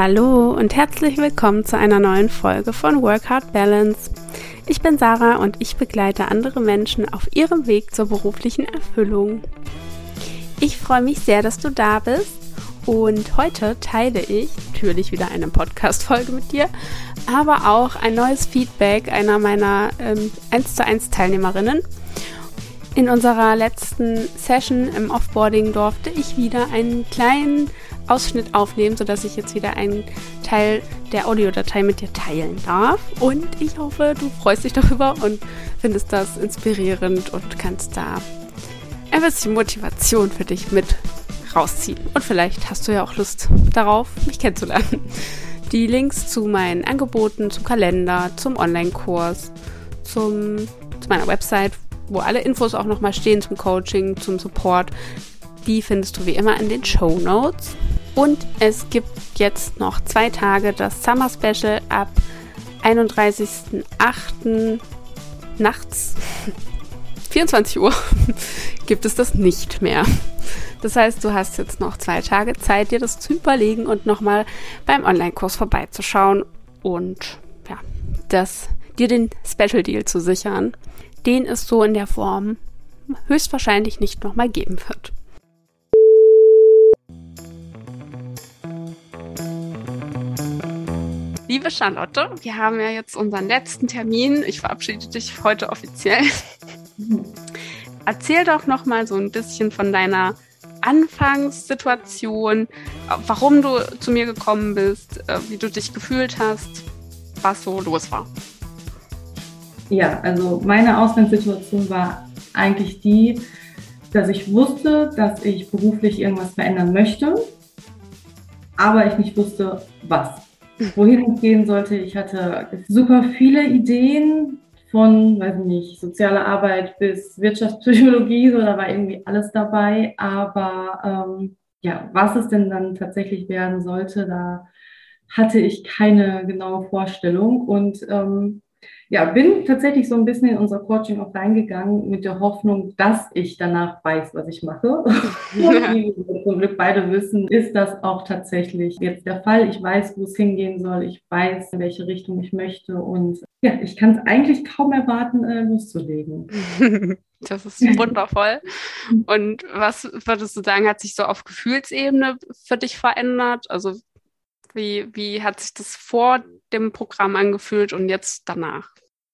Hallo und herzlich willkommen zu einer neuen Folge von Work Hard Balance. Ich bin Sarah und ich begleite andere Menschen auf ihrem Weg zur beruflichen Erfüllung. Ich freue mich sehr, dass du da bist und heute teile ich natürlich wieder eine Podcast-Folge mit dir, aber auch ein neues Feedback einer meiner ähm, 1 zu 1 Teilnehmerinnen. In unserer letzten Session im Offboarding durfte ich wieder einen kleinen Ausschnitt aufnehmen, sodass ich jetzt wieder einen Teil der Audiodatei mit dir teilen darf. Und ich hoffe, du freust dich darüber und findest das inspirierend und kannst da ein bisschen Motivation für dich mit rausziehen. Und vielleicht hast du ja auch Lust darauf, mich kennenzulernen. Die Links zu meinen Angeboten, zum Kalender, zum Online-Kurs, zum, zu meiner Website, wo alle Infos auch nochmal stehen zum Coaching, zum Support, die findest du wie immer in den Show Notes. Und es gibt jetzt noch zwei Tage das Summer Special ab 31.08. nachts 24 Uhr gibt es das nicht mehr. Das heißt, du hast jetzt noch zwei Tage Zeit, dir das zu überlegen und nochmal beim Online-Kurs vorbeizuschauen und ja, das, dir den Special Deal zu sichern, den es so in der Form höchstwahrscheinlich nicht nochmal geben wird. Liebe Charlotte, wir haben ja jetzt unseren letzten Termin. Ich verabschiede dich heute offiziell. Erzähl doch noch mal so ein bisschen von deiner Anfangssituation, warum du zu mir gekommen bist, äh, wie du dich gefühlt hast, was so los war. Ja, also meine Ausgangssituation war eigentlich die, dass ich wusste, dass ich beruflich irgendwas verändern möchte, aber ich nicht wusste, was wohin es gehen sollte. Ich hatte super viele Ideen von, weiß nicht, soziale Arbeit bis Wirtschaftspsychologie, so da war irgendwie alles dabei. Aber ähm, ja, was es denn dann tatsächlich werden sollte, da hatte ich keine genaue Vorstellung. Und ähm, ja, bin tatsächlich so ein bisschen in unser Coaching auch reingegangen mit der Hoffnung, dass ich danach weiß, was ich mache. Ja. Wie wir zum Glück beide wissen, ist das auch tatsächlich jetzt der Fall. Ich weiß, wo es hingehen soll. Ich weiß, in welche Richtung ich möchte. Und ja, ich kann es eigentlich kaum erwarten, äh, loszulegen. Das ist wundervoll. Und was würdest du sagen, hat sich so auf Gefühlsebene für dich verändert? Also wie, wie hat sich das vor dem Programm angefühlt und jetzt danach?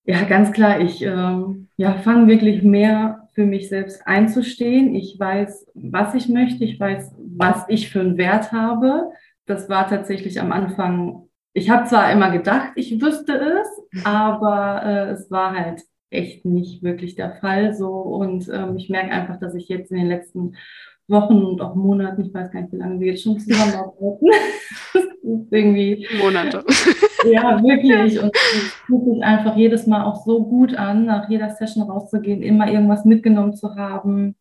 Ja, ganz klar. Ich ähm, ja, fange wirklich mehr für mich selbst einzustehen. Ich weiß, was ich möchte. Ich weiß, was ich für einen Wert habe. Das war tatsächlich am Anfang. Ich habe zwar immer gedacht, ich wüsste es, aber äh, es war halt echt nicht wirklich der Fall so. Und ähm, ich merke einfach, dass ich jetzt in den letzten Wochen und auch Monaten, ich weiß gar nicht, wie lange wir jetzt schon zusammenarbeiten. irgendwie. Monate. Ja, wirklich. Und es fühlt sich einfach jedes Mal auch so gut an, nach jeder Session rauszugehen, immer irgendwas mitgenommen zu haben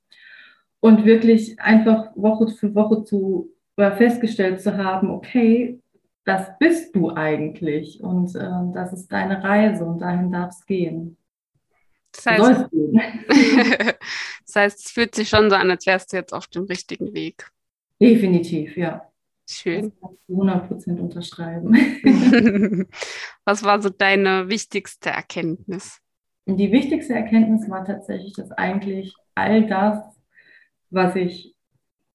und wirklich einfach Woche für Woche zu oder festgestellt zu haben, okay, das bist du eigentlich und äh, das ist deine Reise und dahin darf es gehen. Das heißt, das heißt, es fühlt sich schon so an, als wärst du jetzt auf dem richtigen Weg. Definitiv, ja. Schön. Das kann ich 100 Prozent unterschreiben. Was war so deine wichtigste Erkenntnis? Die wichtigste Erkenntnis war tatsächlich, dass eigentlich all das, was ich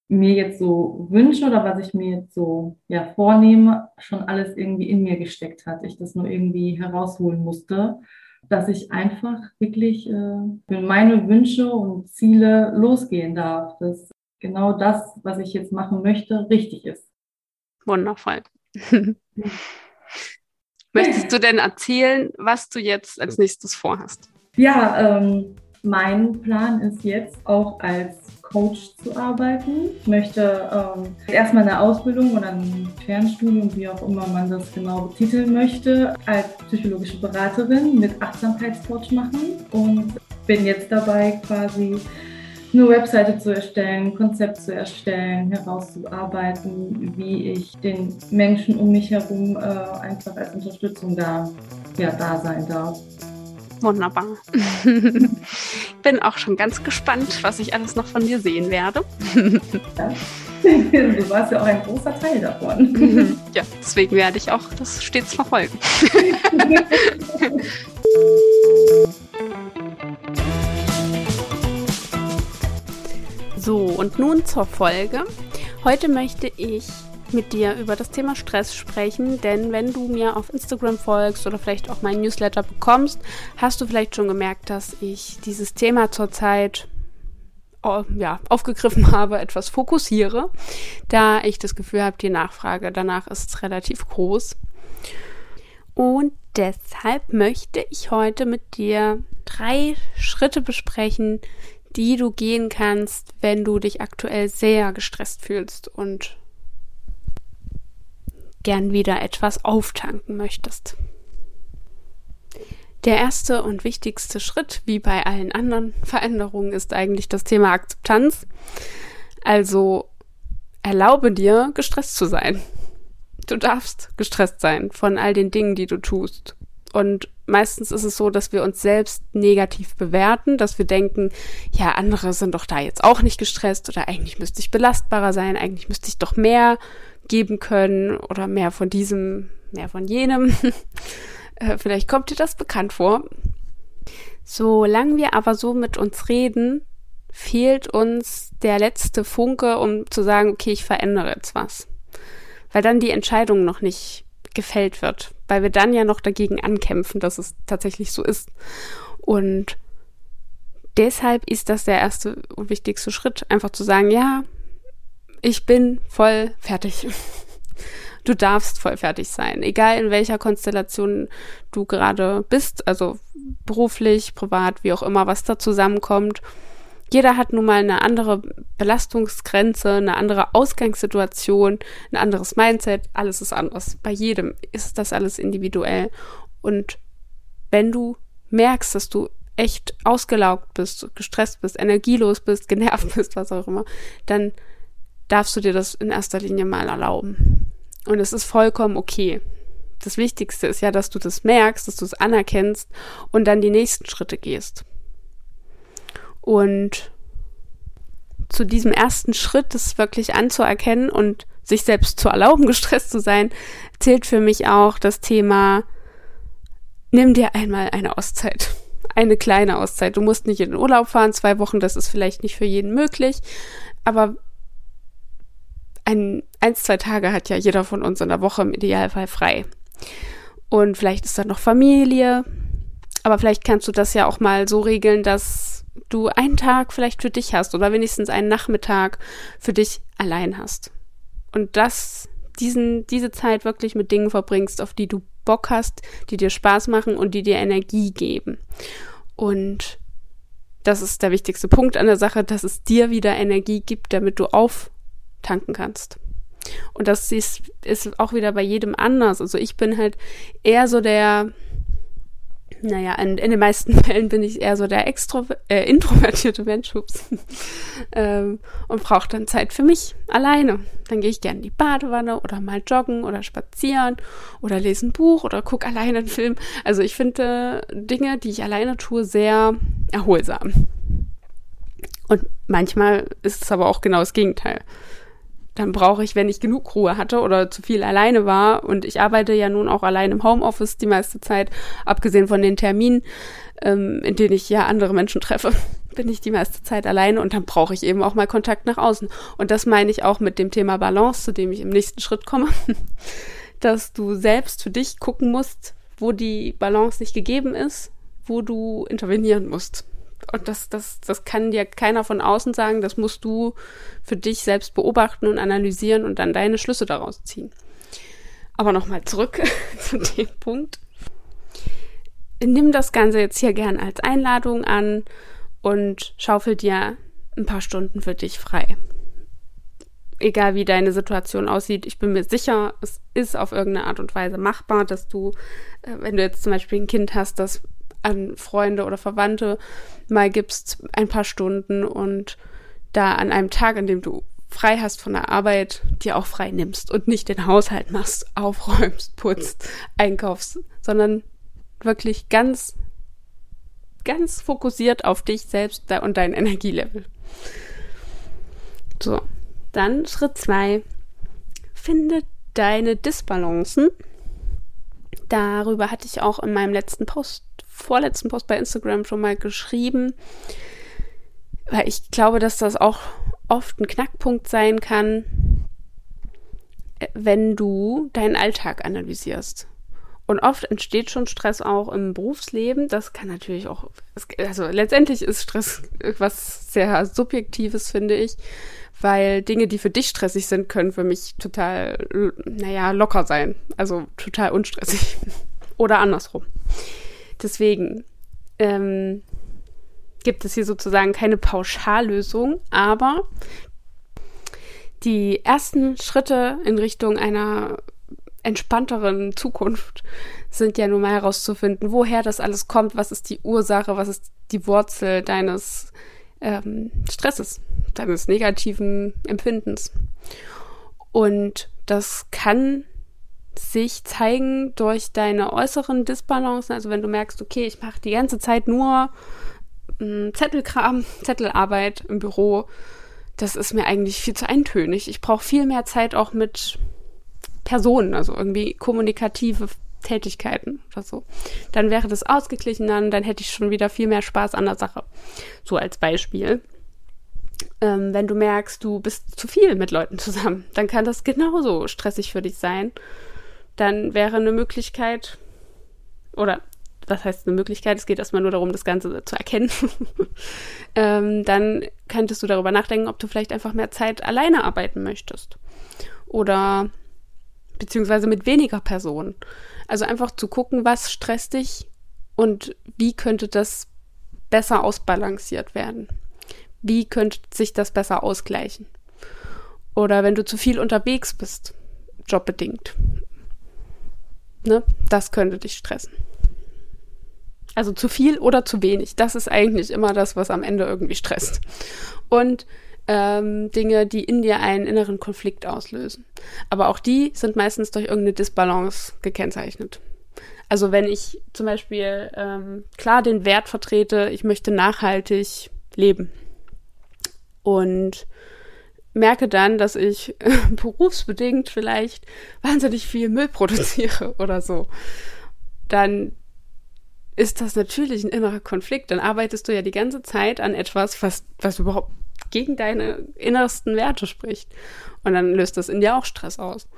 mir jetzt so wünsche oder was ich mir jetzt so ja, vornehme, schon alles irgendwie in mir gesteckt hat. Ich das nur irgendwie herausholen musste dass ich einfach wirklich äh, für meine Wünsche und Ziele losgehen darf. Dass genau das, was ich jetzt machen möchte, richtig ist. Wundervoll. Möchtest du denn erzählen, was du jetzt als nächstes vorhast? Ja, ähm, mein Plan ist jetzt auch als Coach zu arbeiten. Ich möchte ähm, erstmal eine Ausbildung oder ein Fernstudium, wie auch immer man das genau betiteln möchte, als psychologische Beraterin mit Achtsamkeitscoach machen und bin jetzt dabei quasi eine Webseite zu erstellen, ein Konzept zu erstellen, herauszuarbeiten, wie ich den Menschen um mich herum äh, einfach als Unterstützung da, ja, da sein darf. Wunderbar. Ich bin auch schon ganz gespannt, was ich alles noch von dir sehen werde. du warst ja auch ein großer Teil davon. Mhm. Ja, deswegen werde ich auch das stets verfolgen. so, und nun zur Folge. Heute möchte ich mit dir über das Thema Stress sprechen, denn wenn du mir auf Instagram folgst oder vielleicht auch mein Newsletter bekommst, hast du vielleicht schon gemerkt, dass ich dieses Thema zurzeit oh, ja, aufgegriffen habe, etwas fokussiere, da ich das Gefühl habe, die Nachfrage danach ist relativ groß. Und deshalb möchte ich heute mit dir drei Schritte besprechen, die du gehen kannst, wenn du dich aktuell sehr gestresst fühlst und gern wieder etwas auftanken möchtest. Der erste und wichtigste Schritt, wie bei allen anderen Veränderungen, ist eigentlich das Thema Akzeptanz. Also erlaube dir, gestresst zu sein. Du darfst gestresst sein von all den Dingen, die du tust. Und meistens ist es so, dass wir uns selbst negativ bewerten, dass wir denken, ja, andere sind doch da jetzt auch nicht gestresst oder eigentlich müsste ich belastbarer sein, eigentlich müsste ich doch mehr geben können oder mehr von diesem, mehr von jenem. Äh, vielleicht kommt dir das bekannt vor. Solange wir aber so mit uns reden, fehlt uns der letzte Funke, um zu sagen, okay, ich verändere jetzt was. Weil dann die Entscheidung noch nicht gefällt wird. Weil wir dann ja noch dagegen ankämpfen, dass es tatsächlich so ist. Und deshalb ist das der erste und wichtigste Schritt, einfach zu sagen, ja, ich bin voll fertig. Du darfst voll fertig sein, egal in welcher Konstellation du gerade bist, also beruflich, privat, wie auch immer, was da zusammenkommt. Jeder hat nun mal eine andere Belastungsgrenze, eine andere Ausgangssituation, ein anderes Mindset, alles ist anders. Bei jedem ist das alles individuell. Und wenn du merkst, dass du echt ausgelaugt bist, gestresst bist, energielos bist, genervt bist, was auch immer, dann darfst du dir das in erster Linie mal erlauben. Und es ist vollkommen okay. Das Wichtigste ist ja, dass du das merkst, dass du es anerkennst und dann die nächsten Schritte gehst. Und zu diesem ersten Schritt, das wirklich anzuerkennen und sich selbst zu erlauben, gestresst zu sein, zählt für mich auch das Thema, nimm dir einmal eine Auszeit. Eine kleine Auszeit. Du musst nicht in den Urlaub fahren, zwei Wochen, das ist vielleicht nicht für jeden möglich, aber ein, eins, zwei Tage hat ja jeder von uns in der Woche im Idealfall frei. Und vielleicht ist da noch Familie, aber vielleicht kannst du das ja auch mal so regeln, dass du einen Tag vielleicht für dich hast oder wenigstens einen Nachmittag für dich allein hast. Und das, diesen, diese Zeit wirklich mit Dingen verbringst, auf die du Bock hast, die dir Spaß machen und die dir Energie geben. Und das ist der wichtigste Punkt an der Sache, dass es dir wieder Energie gibt, damit du auf tanken kannst. Und das ist, ist auch wieder bei jedem anders. Also ich bin halt eher so der, naja, in, in den meisten Fällen bin ich eher so der extro, äh, introvertierte Mensch ähm, und brauche dann Zeit für mich alleine. Dann gehe ich gerne in die Badewanne oder mal joggen oder spazieren oder lese ein Buch oder gucke alleine einen Film. Also ich finde äh, Dinge, die ich alleine tue, sehr erholsam. Und manchmal ist es aber auch genau das Gegenteil dann brauche ich, wenn ich genug Ruhe hatte oder zu viel alleine war, und ich arbeite ja nun auch allein im Homeoffice die meiste Zeit, abgesehen von den Terminen, ähm, in denen ich ja andere Menschen treffe, bin ich die meiste Zeit alleine und dann brauche ich eben auch mal Kontakt nach außen. Und das meine ich auch mit dem Thema Balance, zu dem ich im nächsten Schritt komme, dass du selbst für dich gucken musst, wo die Balance nicht gegeben ist, wo du intervenieren musst. Und das, das, das kann dir keiner von außen sagen. Das musst du für dich selbst beobachten und analysieren und dann deine Schlüsse daraus ziehen. Aber nochmal zurück zu dem Punkt. Nimm das Ganze jetzt hier gern als Einladung an und schaufel dir ein paar Stunden für dich frei. Egal wie deine Situation aussieht, ich bin mir sicher, es ist auf irgendeine Art und Weise machbar, dass du, äh, wenn du jetzt zum Beispiel ein Kind hast, das an Freunde oder Verwandte mal gibst, ein paar Stunden und da an einem Tag, an dem du frei hast von der Arbeit, dir auch frei nimmst und nicht den Haushalt machst, aufräumst, putzt, einkaufst, sondern wirklich ganz, ganz fokussiert auf dich selbst und dein Energielevel. So, dann Schritt zwei. Finde deine Disbalancen. Darüber hatte ich auch in meinem letzten Post, vorletzten Post bei Instagram schon mal geschrieben, weil ich glaube, dass das auch oft ein Knackpunkt sein kann, wenn du deinen Alltag analysierst. Und oft entsteht schon Stress auch im Berufsleben. Das kann natürlich auch, also letztendlich ist Stress etwas sehr Subjektives, finde ich, weil Dinge, die für dich stressig sind, können für mich total, naja, locker sein. Also total unstressig. Oder andersrum. Deswegen ähm, gibt es hier sozusagen keine Pauschallösung, aber die ersten Schritte in Richtung einer entspannteren Zukunft sind ja nun mal herauszufinden, woher das alles kommt, was ist die Ursache, was ist die Wurzel deines ähm, Stresses, deines negativen Empfindens. Und das kann sich zeigen durch deine äußeren Disbalancen. Also wenn du merkst, okay, ich mache die ganze Zeit nur ähm, Zettelkram, Zettelarbeit im Büro, das ist mir eigentlich viel zu eintönig. Ich brauche viel mehr Zeit auch mit Personen, also irgendwie kommunikative Tätigkeiten oder so. Dann wäre das ausgeglichener, dann hätte ich schon wieder viel mehr Spaß an der Sache. So als Beispiel. Ähm, wenn du merkst, du bist zu viel mit Leuten zusammen, dann kann das genauso stressig für dich sein. Dann wäre eine Möglichkeit, oder was heißt eine Möglichkeit? Es geht erstmal nur darum, das Ganze zu erkennen. ähm, dann könntest du darüber nachdenken, ob du vielleicht einfach mehr Zeit alleine arbeiten möchtest. Oder beziehungsweise mit weniger Personen. Also einfach zu gucken, was stresst dich und wie könnte das besser ausbalanciert werden. Wie könnte sich das besser ausgleichen? Oder wenn du zu viel unterwegs bist, jobbedingt. Ne? Das könnte dich stressen. Also zu viel oder zu wenig. Das ist eigentlich immer das, was am Ende irgendwie stresst. Und ähm, Dinge, die in dir einen inneren Konflikt auslösen. Aber auch die sind meistens durch irgendeine Disbalance gekennzeichnet. Also wenn ich zum Beispiel ähm, klar den Wert vertrete, ich möchte nachhaltig leben und merke dann, dass ich äh, berufsbedingt vielleicht wahnsinnig viel Müll produziere oder so, dann ist das natürlich ein innerer Konflikt. Dann arbeitest du ja die ganze Zeit an etwas, was, was überhaupt gegen deine innersten Werte spricht. Und dann löst das in dir auch Stress aus.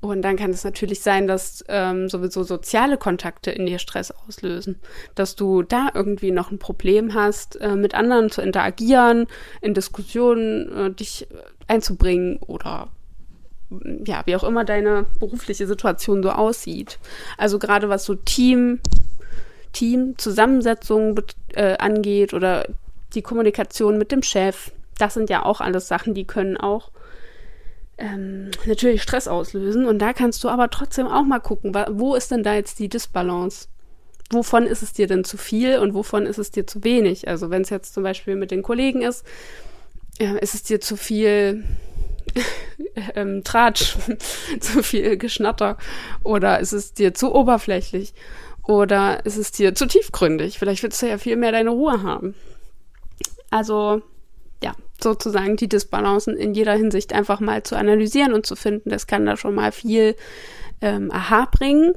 Und dann kann es natürlich sein, dass ähm, sowieso soziale Kontakte in dir Stress auslösen. Dass du da irgendwie noch ein Problem hast, äh, mit anderen zu interagieren, in Diskussionen äh, dich einzubringen oder ja, wie auch immer deine berufliche Situation so aussieht. Also gerade was so Team, Team-Zusammensetzung äh, angeht oder die Kommunikation mit dem Chef, das sind ja auch alles Sachen, die können auch ähm, natürlich Stress auslösen. Und da kannst du aber trotzdem auch mal gucken, wo ist denn da jetzt die Disbalance? Wovon ist es dir denn zu viel und wovon ist es dir zu wenig? Also wenn es jetzt zum Beispiel mit den Kollegen ist, äh, ist es dir zu viel ähm, Tratsch, zu viel Geschnatter oder ist es dir zu oberflächlich oder ist es dir zu tiefgründig? Vielleicht willst du ja viel mehr deine Ruhe haben. Also ja, sozusagen die Disbalancen in jeder Hinsicht einfach mal zu analysieren und zu finden. Das kann da schon mal viel ähm, Aha bringen.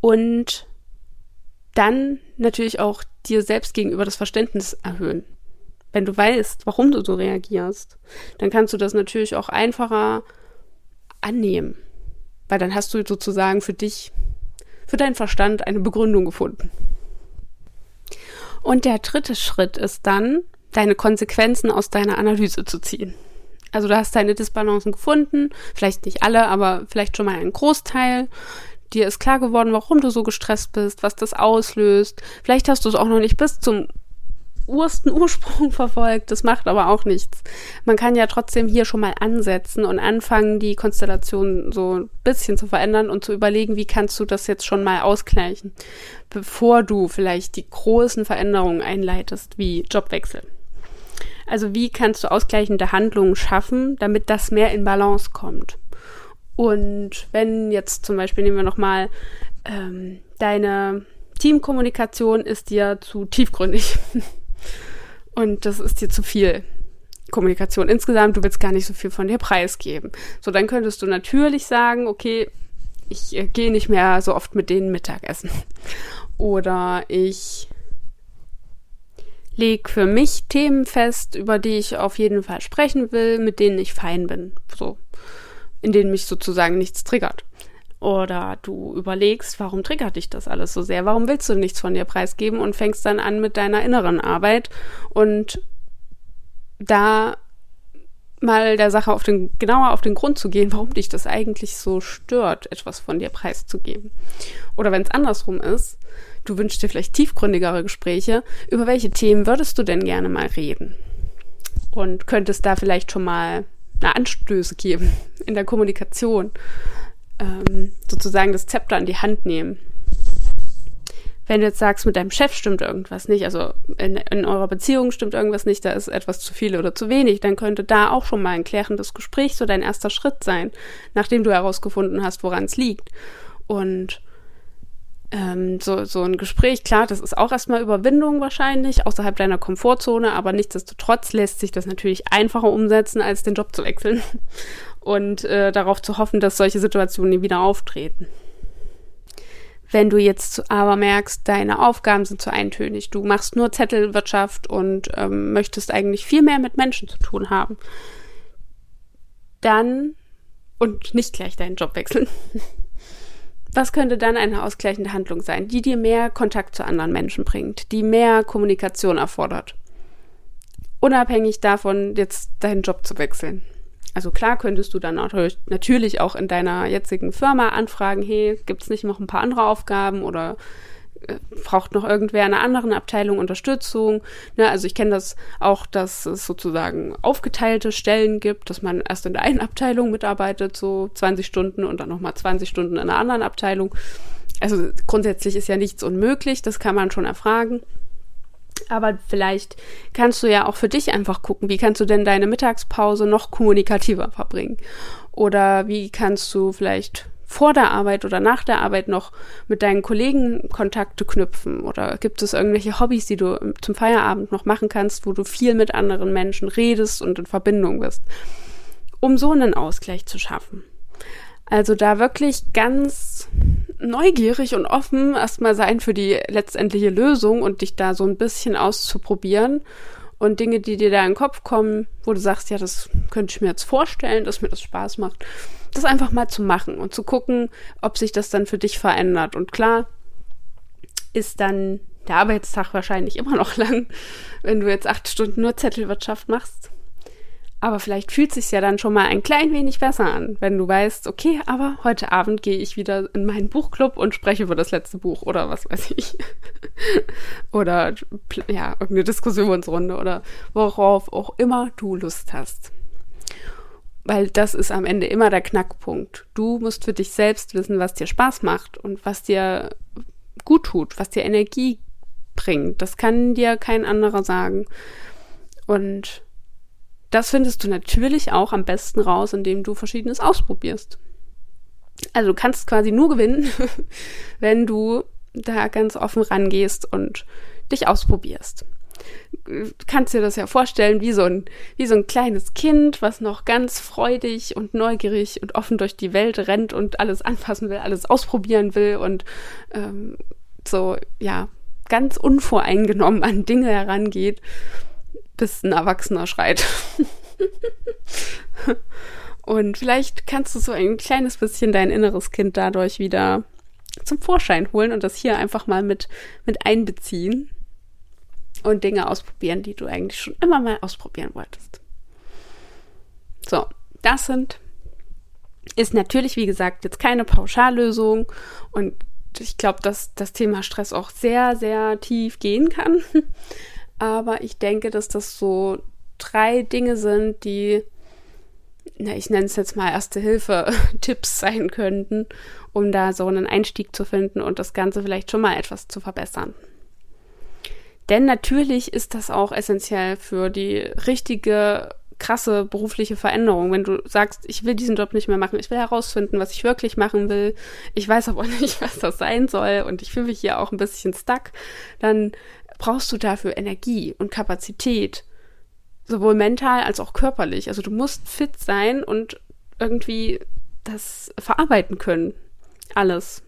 Und dann natürlich auch dir selbst gegenüber das Verständnis erhöhen. Wenn du weißt, warum du so reagierst, dann kannst du das natürlich auch einfacher annehmen. Weil dann hast du sozusagen für dich, für deinen Verstand eine Begründung gefunden. Und der dritte Schritt ist dann, deine Konsequenzen aus deiner Analyse zu ziehen. Also du hast deine Disbalancen gefunden, vielleicht nicht alle, aber vielleicht schon mal einen Großteil. Dir ist klar geworden, warum du so gestresst bist, was das auslöst. Vielleicht hast du es auch noch nicht bis zum ursten Ursprung verfolgt. Das macht aber auch nichts. Man kann ja trotzdem hier schon mal ansetzen und anfangen, die Konstellation so ein bisschen zu verändern und zu überlegen, wie kannst du das jetzt schon mal ausgleichen, bevor du vielleicht die großen Veränderungen einleitest, wie Jobwechsel. Also wie kannst du ausgleichende Handlungen schaffen, damit das mehr in Balance kommt? Und wenn jetzt zum Beispiel nehmen wir nochmal ähm, deine Teamkommunikation ist dir zu tiefgründig und das ist dir zu viel. Kommunikation insgesamt, du willst gar nicht so viel von dir preisgeben. So, dann könntest du natürlich sagen, okay, ich äh, gehe nicht mehr so oft mit denen Mittagessen. Oder ich leg für mich Themen fest, über die ich auf jeden Fall sprechen will, mit denen ich fein bin. So. In denen mich sozusagen nichts triggert. Oder du überlegst, warum triggert dich das alles so sehr? Warum willst du nichts von dir preisgeben und fängst dann an mit deiner inneren Arbeit und da mal der Sache auf den, genauer auf den Grund zu gehen, warum dich das eigentlich so stört, etwas von dir preiszugeben. Oder wenn es andersrum ist, du wünschst dir vielleicht tiefgründigere Gespräche, über welche Themen würdest du denn gerne mal reden? Und könntest da vielleicht schon mal eine Anstöße geben in der Kommunikation ähm, sozusagen das Zepter in die Hand nehmen. Wenn du jetzt sagst, mit deinem Chef stimmt irgendwas nicht, also in, in eurer Beziehung stimmt irgendwas nicht, da ist etwas zu viel oder zu wenig, dann könnte da auch schon mal ein klärendes Gespräch so dein erster Schritt sein, nachdem du herausgefunden hast, woran es liegt. Und ähm, so, so ein Gespräch, klar, das ist auch erstmal Überwindung wahrscheinlich, außerhalb deiner Komfortzone, aber nichtsdestotrotz lässt sich das natürlich einfacher umsetzen, als den Job zu wechseln und äh, darauf zu hoffen, dass solche Situationen nie wieder auftreten. Wenn du jetzt aber merkst, deine Aufgaben sind zu eintönig, du machst nur Zettelwirtschaft und ähm, möchtest eigentlich viel mehr mit Menschen zu tun haben, dann und nicht gleich deinen Job wechseln. Was könnte dann eine ausgleichende Handlung sein, die dir mehr Kontakt zu anderen Menschen bringt, die mehr Kommunikation erfordert? Unabhängig davon, jetzt deinen Job zu wechseln. Also klar könntest du dann natürlich auch in deiner jetzigen Firma anfragen, hey, gibt es nicht noch ein paar andere Aufgaben oder braucht noch irgendwer in einer anderen Abteilung Unterstützung. Ne, also ich kenne das auch, dass es sozusagen aufgeteilte Stellen gibt, dass man erst in der einen Abteilung mitarbeitet, so 20 Stunden und dann nochmal 20 Stunden in einer anderen Abteilung. Also grundsätzlich ist ja nichts unmöglich, das kann man schon erfragen. Aber vielleicht kannst du ja auch für dich einfach gucken, wie kannst du denn deine Mittagspause noch kommunikativer verbringen? Oder wie kannst du vielleicht vor der Arbeit oder nach der Arbeit noch mit deinen Kollegen Kontakte knüpfen? Oder gibt es irgendwelche Hobbys, die du zum Feierabend noch machen kannst, wo du viel mit anderen Menschen redest und in Verbindung bist? Um so einen Ausgleich zu schaffen. Also da wirklich ganz neugierig und offen erstmal sein für die letztendliche Lösung und dich da so ein bisschen auszuprobieren und Dinge, die dir da in den Kopf kommen, wo du sagst, ja, das könnte ich mir jetzt vorstellen, dass mir das Spaß macht, das einfach mal zu machen und zu gucken, ob sich das dann für dich verändert. Und klar ist dann der Arbeitstag wahrscheinlich immer noch lang, wenn du jetzt acht Stunden nur Zettelwirtschaft machst. Aber vielleicht fühlt sich ja dann schon mal ein klein wenig besser an, wenn du weißt, okay, aber heute Abend gehe ich wieder in meinen Buchclub und spreche über das letzte Buch oder was weiß ich. oder ja, irgendeine Diskussionsrunde oder worauf auch immer du Lust hast. Weil das ist am Ende immer der Knackpunkt. Du musst für dich selbst wissen, was dir Spaß macht und was dir gut tut, was dir Energie bringt. Das kann dir kein anderer sagen. Und das findest du natürlich auch am besten raus, indem du verschiedenes ausprobierst. Also du kannst quasi nur gewinnen, wenn du da ganz offen rangehst und dich ausprobierst. Du kannst dir das ja vorstellen wie so ein, wie so ein kleines Kind, was noch ganz freudig und neugierig und offen durch die Welt rennt und alles anfassen will, alles ausprobieren will und ähm, so, ja, ganz unvoreingenommen an Dinge herangeht bis ein Erwachsener schreit. Und vielleicht kannst du so ein kleines bisschen dein inneres Kind dadurch wieder zum Vorschein holen und das hier einfach mal mit, mit einbeziehen und Dinge ausprobieren, die du eigentlich schon immer mal ausprobieren wolltest. So, das sind, ist natürlich, wie gesagt, jetzt keine Pauschallösung und ich glaube, dass das Thema Stress auch sehr, sehr tief gehen kann. Aber ich denke, dass das so drei Dinge sind, die, na, ich nenne es jetzt mal Erste Hilfe-Tipps sein könnten, um da so einen Einstieg zu finden und das Ganze vielleicht schon mal etwas zu verbessern. Denn natürlich ist das auch essentiell für die richtige, krasse berufliche Veränderung. Wenn du sagst, ich will diesen Job nicht mehr machen, ich will herausfinden, was ich wirklich machen will, ich weiß aber nicht, was das sein soll und ich fühle mich hier auch ein bisschen stuck, dann brauchst du dafür Energie und Kapazität, sowohl mental als auch körperlich. Also du musst fit sein und irgendwie das verarbeiten können. Alles.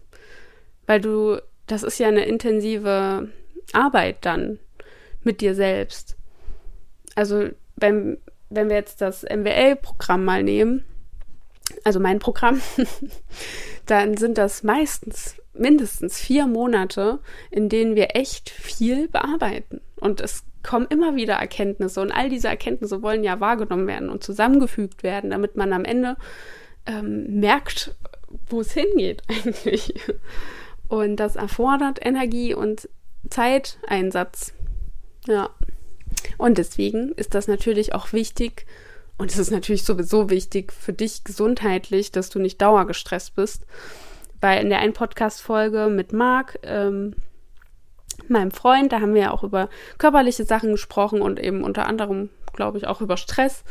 Weil du, das ist ja eine intensive Arbeit dann mit dir selbst. Also wenn, wenn wir jetzt das MWL-Programm mal nehmen, also mein Programm, dann sind das meistens mindestens vier Monate, in denen wir echt viel bearbeiten. Und es kommen immer wieder Erkenntnisse und all diese Erkenntnisse wollen ja wahrgenommen werden und zusammengefügt werden, damit man am Ende ähm, merkt, wo es hingeht eigentlich. Und das erfordert Energie und Zeiteinsatz. Ja. Und deswegen ist das natürlich auch wichtig, und es ist natürlich sowieso wichtig für dich gesundheitlich, dass du nicht dauergestresst bist. Weil in der einen Podcast-Folge mit Marc, ähm, meinem Freund, da haben wir ja auch über körperliche Sachen gesprochen und eben unter anderem, glaube ich, auch über Stress,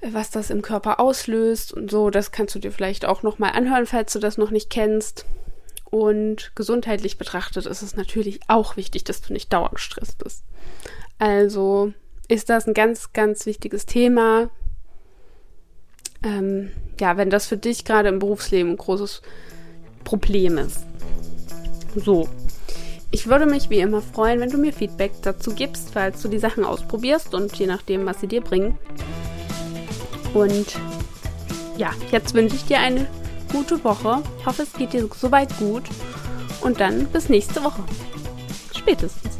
was das im Körper auslöst und so. Das kannst du dir vielleicht auch nochmal anhören, falls du das noch nicht kennst. Und gesundheitlich betrachtet ist es natürlich auch wichtig, dass du nicht dauergestresst bist. Also ist das ein ganz, ganz wichtiges Thema. Ähm, ja, wenn das für dich gerade im Berufsleben ein großes Problem ist. So. Ich würde mich wie immer freuen, wenn du mir Feedback dazu gibst, falls du die Sachen ausprobierst und je nachdem, was sie dir bringen. Und ja, jetzt wünsche ich dir eine gute Woche. Ich hoffe, es geht dir soweit gut. Und dann bis nächste Woche. Spätestens.